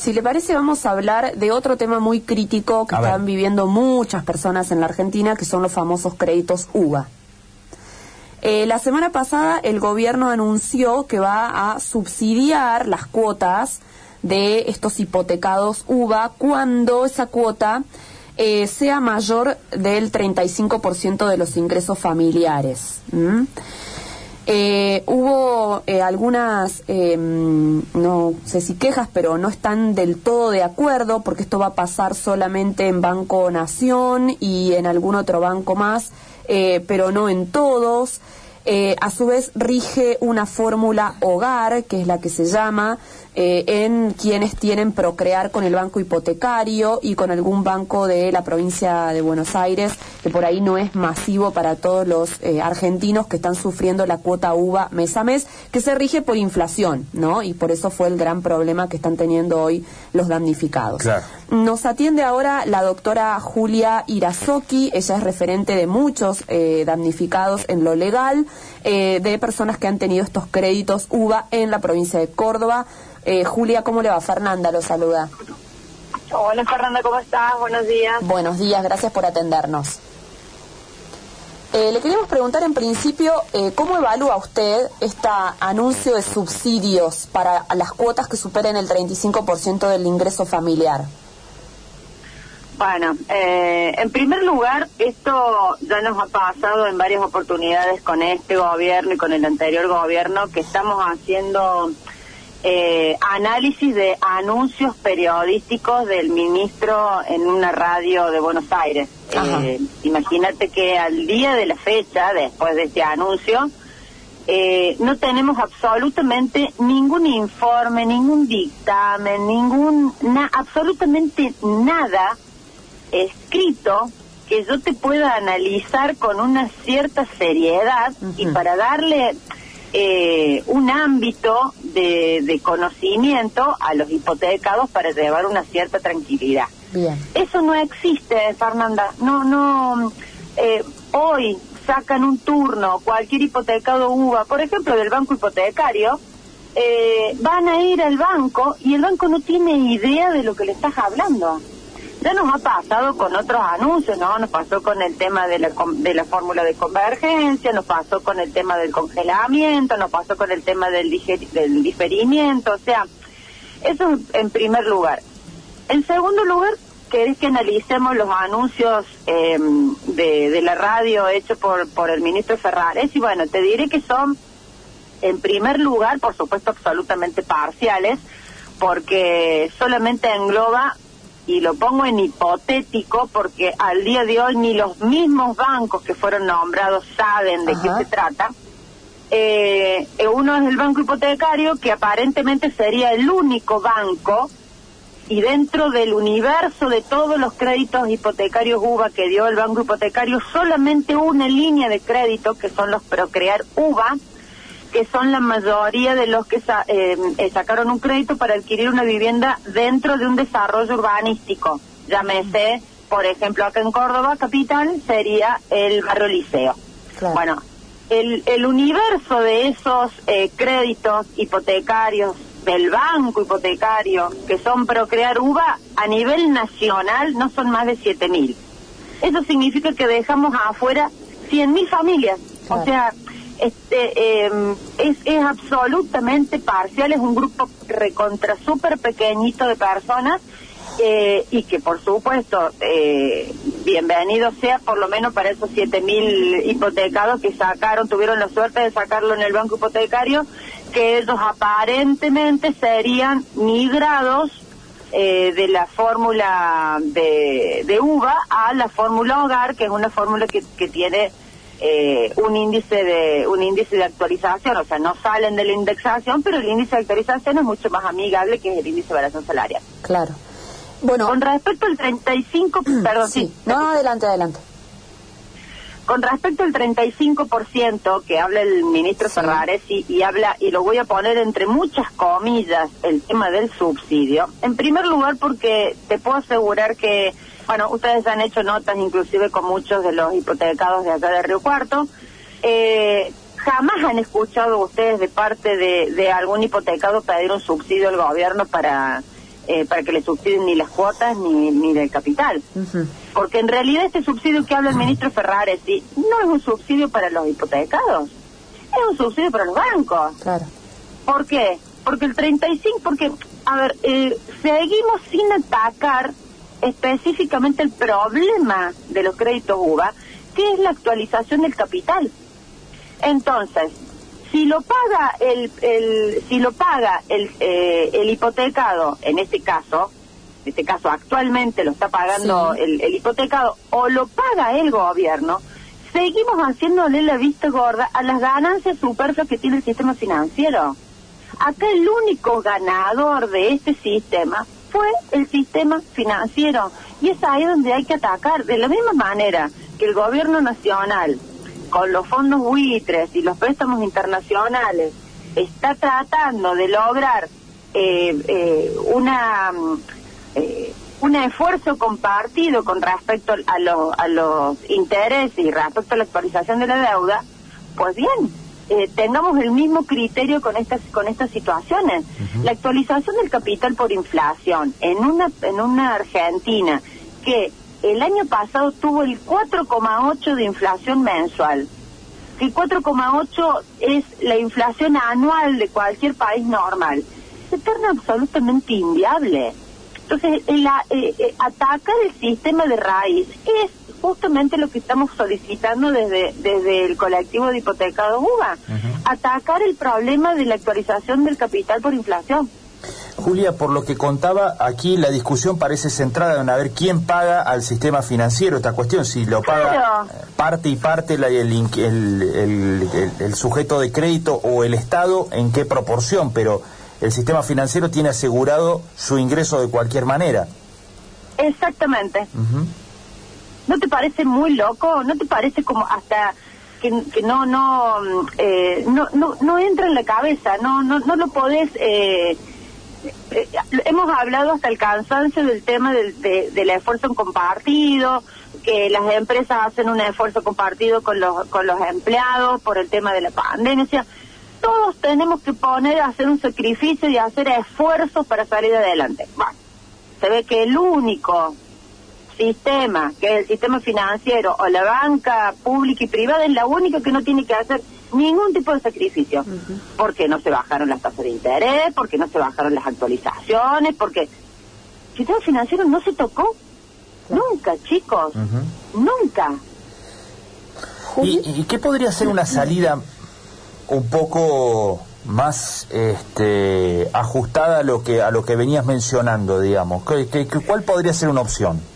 Si le parece, vamos a hablar de otro tema muy crítico que están viviendo muchas personas en la Argentina, que son los famosos créditos UBA. Eh, la semana pasada el gobierno anunció que va a subsidiar las cuotas de estos hipotecados UBA cuando esa cuota eh, sea mayor del 35% de los ingresos familiares. Eh, hubo algunas, no sé si quejas, pero no están del todo de acuerdo porque esto va a pasar solamente en Banco Nación y en algún otro banco más eh, pero no en todos. Eh, a su vez rige una fórmula hogar, que es la que se llama, eh, en quienes tienen procrear con el banco hipotecario y con algún banco de la provincia de Buenos Aires, que por ahí no es masivo para todos los eh, argentinos que están sufriendo la cuota UVA mes a mes, que se rige por inflación, ¿no? Y por eso fue el gran problema que están teniendo hoy los damnificados. Nos atiende ahora la doctora Julia Irazoki, ella es referente de muchos eh, damnificados en lo legal, de personas que han tenido estos créditos UVA en la provincia de Córdoba. Eh, Julia, ¿cómo le va? Fernanda lo saluda. Hola Fernanda, ¿cómo estás? Buenos días. Buenos días, gracias por atendernos. Eh, le queríamos preguntar en principio, eh, ¿cómo evalúa usted este anuncio de subsidios para las cuotas que superen el 35% del ingreso familiar? Bueno, en primer lugar, esto ya nos ha pasado en varias oportunidades con este gobierno y con el anterior gobierno, que estamos haciendo eh, análisis de anuncios periodísticos del ministro en una radio de Buenos Aires. Eh, imagínate que al día de la fecha, después de este anuncio, eh, no tenemos absolutamente ningún informe, ningún dictamen, ningún, absolutamente nada escrito que yo te pueda analizar con una cierta seriedad y para darle eh, un ámbito de, conocimiento a los hipotecados para llevar una cierta tranquilidad. Eso no existe, Fernanda. No, no. Eh, hoy sacan un turno, cualquier hipotecado UVA, por ejemplo, del banco hipotecario, eh, van a ir al banco y el banco no tiene idea de lo que le estás hablando. Ya nos ha pasado con otros anuncios, ¿no? Nos pasó con el tema de la, de la fórmula de convergencia, nos pasó con el tema del congelamiento, nos pasó con el tema del, del diferimiento, o sea, eso en primer lugar. En segundo lugar, querés que analicemos los anuncios em, de, de la radio hechos por, por el ministro Ferrares y bueno, te diré que son, en primer lugar, por supuesto, absolutamente parciales, porque solamente engloba y lo pongo en hipotético porque al día de hoy ni los mismos bancos que fueron nombrados saben de qué se trata. Eh, uno es el banco hipotecario, que aparentemente sería el único banco, y dentro del universo de todos los créditos hipotecarios UVA que dio el banco hipotecario, solamente una línea de crédito, que son los Procrear UVA, que son la mayoría de los que eh, eh, sacaron un crédito para adquirir una vivienda dentro de un desarrollo urbanístico. Llámese, por ejemplo, acá en Córdoba, capital, sería el barrio Liceo. Bueno, el, el universo de esos eh, créditos hipotecarios del banco hipotecario que son Procrear UVA a nivel nacional no son más de 7.000. Eso significa que dejamos afuera 100.000 familias. O sea, este em, es, es absolutamente parcial, es un grupo recontra súper pequeñito de personas eh, y que por supuesto eh, bienvenido sea por lo menos para esos siete mil hipotecados que sacaron, tuvieron la suerte de sacarlo en el banco hipotecario, que ellos aparentemente serían migrados eh, de la fórmula de, de UVA a la fórmula hogar, que es una fórmula que, que tiene eh, un índice de un índice de actualización, o sea, no salen de la indexación, pero el índice de actualización es mucho más amigable que el índice de variación salarial. Claro. Bueno, con respecto al 35, perdón, sí. No, adelante, adelante. Con respecto al 35% que habla el ministro Ferrares y, y, habla, y lo voy a poner entre muchas comillas, el tema del subsidio, en primer lugar porque te puedo asegurar que bueno, ustedes han hecho notas inclusive con muchos de los hipotecados de acá de Río Cuarto. Eh, ¿Jamás han escuchado ustedes de parte de, algún hipotecado pedir un subsidio al gobierno para eh, para que le subsidien ni las cuotas ni, ni del capital. Porque en realidad este subsidio que habla el ministro Ferraresi no es un subsidio para los hipotecados, es un subsidio para los bancos. Claro. ¿Por qué? Porque el 35, porque, a ver, eh, seguimos sin atacar específicamente el problema de los créditos UVA, que es la actualización del capital. Entonces, si lo paga el, el si lo paga el, eh, el hipotecado, en este caso, en este caso actualmente lo está pagando el, el hipotecado o lo paga el gobierno, seguimos haciéndole la vista gorda a las ganancias superfluas que tiene el sistema financiero. Acá el único ganador de este sistema fue el sistema financiero. Y es ahí donde hay que atacar de la misma manera que el gobierno nacional con los fondos buitres y los préstamos internacionales está tratando de lograr eh, eh, una eh, un esfuerzo compartido con respecto a, a los intereses y respecto a la actualización de la deuda, pues bien, tengamos el mismo criterio con estas con estas situaciones. La actualización del capital por inflación en una en una Argentina que el año pasado tuvo el 4,8 de inflación mensual. El 4,8 es la inflación anual de cualquier país normal. Se torna absolutamente inviable. Entonces, el, eh, eh, atacar el sistema de raíz es justamente lo que estamos solicitando desde, desde el colectivo de hipotecados UBA. Atacar el problema de la actualización del capital por inflación. Julia, por lo que contaba, aquí la discusión parece centrada en a ver quién paga al sistema financiero esta cuestión, si lo paga parte y parte el, el, el, sujeto de crédito o el Estado, en qué proporción, pero el sistema financiero tiene asegurado su ingreso de cualquier manera. Exactamente. ¿No te parece muy loco? ¿No te parece como hasta que, no, no, eh, no, no, no entra en la cabeza? No, no, no lo podés... Eh, eh, hemos hablado hasta el cansancio del tema del, del esfuerzo compartido, que las empresas hacen un esfuerzo compartido con los, con los empleados por el tema de la pandemia. O sea, todos tenemos que poner, hacer un sacrificio y hacer esfuerzos para salir adelante. Se ve que el único sistema, que es el sistema financiero o la banca pública y privada, es la única que no tiene que hacer ningún tipo de sacrificio. Porque no se bajaron las tasas de interés, porque no se bajaron las actualizaciones, porque el sistema financiero no se tocó. Nunca, chicos. Nunca. ¿Y, qué podría ser una salida un poco más este, ajustada a lo que a lo que venías mencionando, digamos? ¿Qué, cuál podría ser una opción?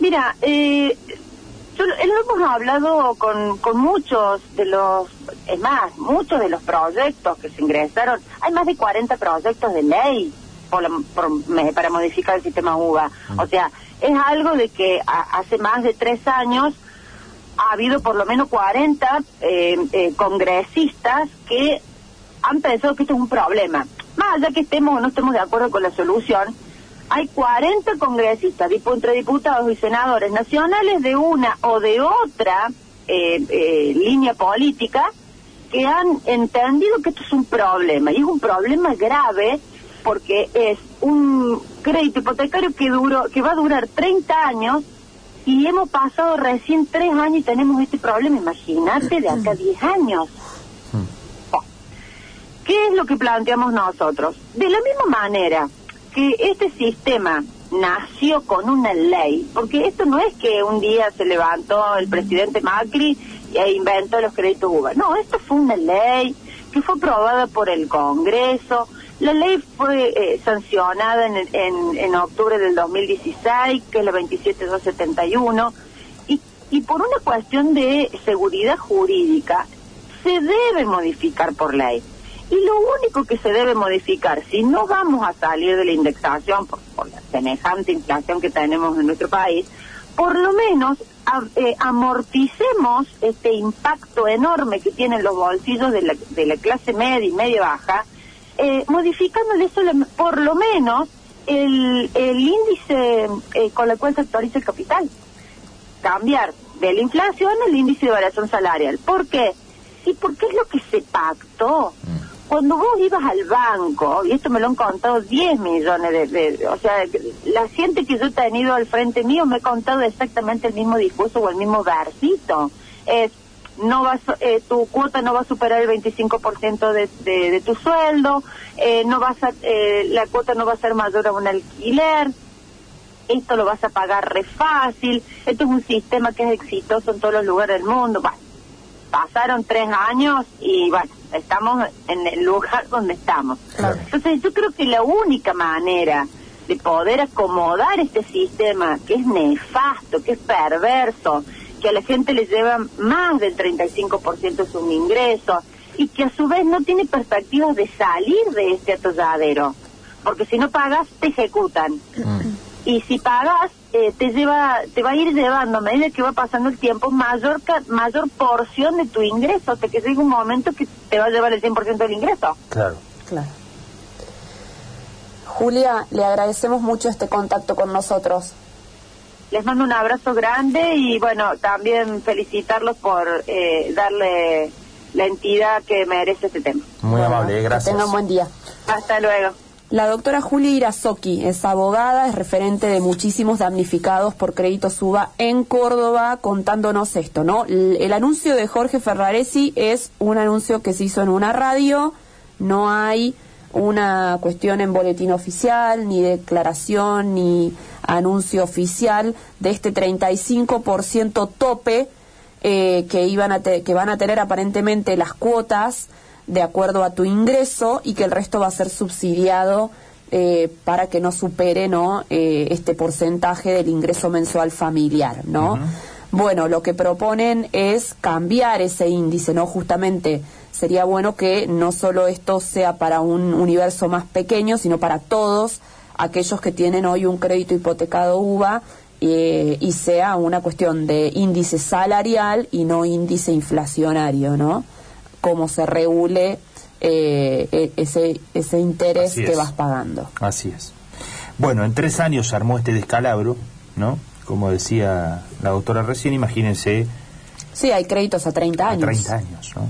Mira, eh, hemos hablado con, con muchos de los, es más, muchos de los proyectos que se ingresaron. Hay más de 40 proyectos de ley para modificar el sistema UVA. O sea, es algo de que hace más de tres años ha habido por lo menos 40 eh, eh, congresistas que han pensado que esto es un problema. Más allá que estemos o no estemos de acuerdo con la solución, hay 40 congresistas, entre diputados y senadores nacionales de una o de otra eh, eh, línea política que han entendido que esto es un problema y es un problema grave porque es un crédito hipotecario que duró, que va a durar 30 años y hemos pasado recién 3 años y tenemos este problema. Imagínate de acá 10 años. ¿Qué es lo que planteamos nosotros? De la misma manera que este sistema nació con una ley, porque esto no es que un día se levantó el presidente Macri e inventó los créditos UBA, no, esto fue una ley que fue aprobada por el Congreso, la ley fue eh, sancionada en, en, en, octubre del 2016, que es la 27271, y, y por una cuestión de seguridad jurídica se debe modificar por ley. Y lo único que se debe modificar, si no vamos a salir de la indexación por, la semejante inflación que tenemos en nuestro país, por lo menos eh, amorticemos este impacto enorme que tienen los bolsillos de la, de la clase media y media baja, eh, modificándole por lo menos el, el índice eh, con el cual se actualiza el capital. Cambiar de la inflación al índice de variación salarial. ¿Por qué? Sí, porque es lo que se pactó. Mm cuando vos ibas al banco, y esto me lo han contado 10 millones de, o sea, la gente que yo he tenido al frente mío me ha contado exactamente el mismo discurso o el mismo versito. Es, no vas, eh, tu cuota no va a superar el 25% de, de, de tu sueldo, eh, no vas a, eh, la cuota no va a ser mayor a un alquiler, esto lo vas a pagar re fácil, esto es un sistema que es exitoso en todos los lugares del mundo. Pasaron tres años y bueno, estamos en el lugar donde estamos. Entonces yo creo que la única manera de poder acomodar este sistema que es nefasto, que es perverso, que a la gente le lleva más del 35% de su ingreso y que a su vez no tiene perspectivas de salir de este atolladero, porque si no pagas te ejecutan. Mm. Y si pagas eh, te lleva te va a ir llevando a medida que va pasando el tiempo mayor mayor porción de tu ingreso, hasta que llega un momento que te va a llevar el 100% del ingreso. Claro. Claro. Julia, le agradecemos mucho este contacto con nosotros. Les mando un abrazo grande y bueno, también felicitarlos por eh, darle la entidad que merece este tema. Muy amable, gracias. Que tengan buen día. Hasta luego. La doctora Julia Irazoki es abogada, es referente de muchísimos damnificados por crédito suba en Córdoba, contándonos esto, ¿no? El, anuncio de Jorge Ferraresi es un anuncio que se hizo en una radio, no hay una cuestión en boletín oficial, ni declaración, ni anuncio oficial de este 35% tope eh, que, iban a que van a tener aparentemente las cuotas de acuerdo a tu ingreso y que el resto va a ser subsidiado eh, para que no supere no eh, este porcentaje del ingreso mensual familiar no bueno lo que proponen es cambiar ese índice no justamente sería bueno que no solo esto sea para un universo más pequeño sino para todos aquellos que tienen hoy un crédito hipotecado UVA eh, y sea una cuestión de índice salarial y no índice inflacionario no cómo se regule eh, e, ese, ese interés que vas pagando. Así es. Bueno, en tres años se armó este descalabro, ¿no? Como decía la doctora recién, imagínense. Sí, hay créditos a 30 años. A 30 años, ¿no?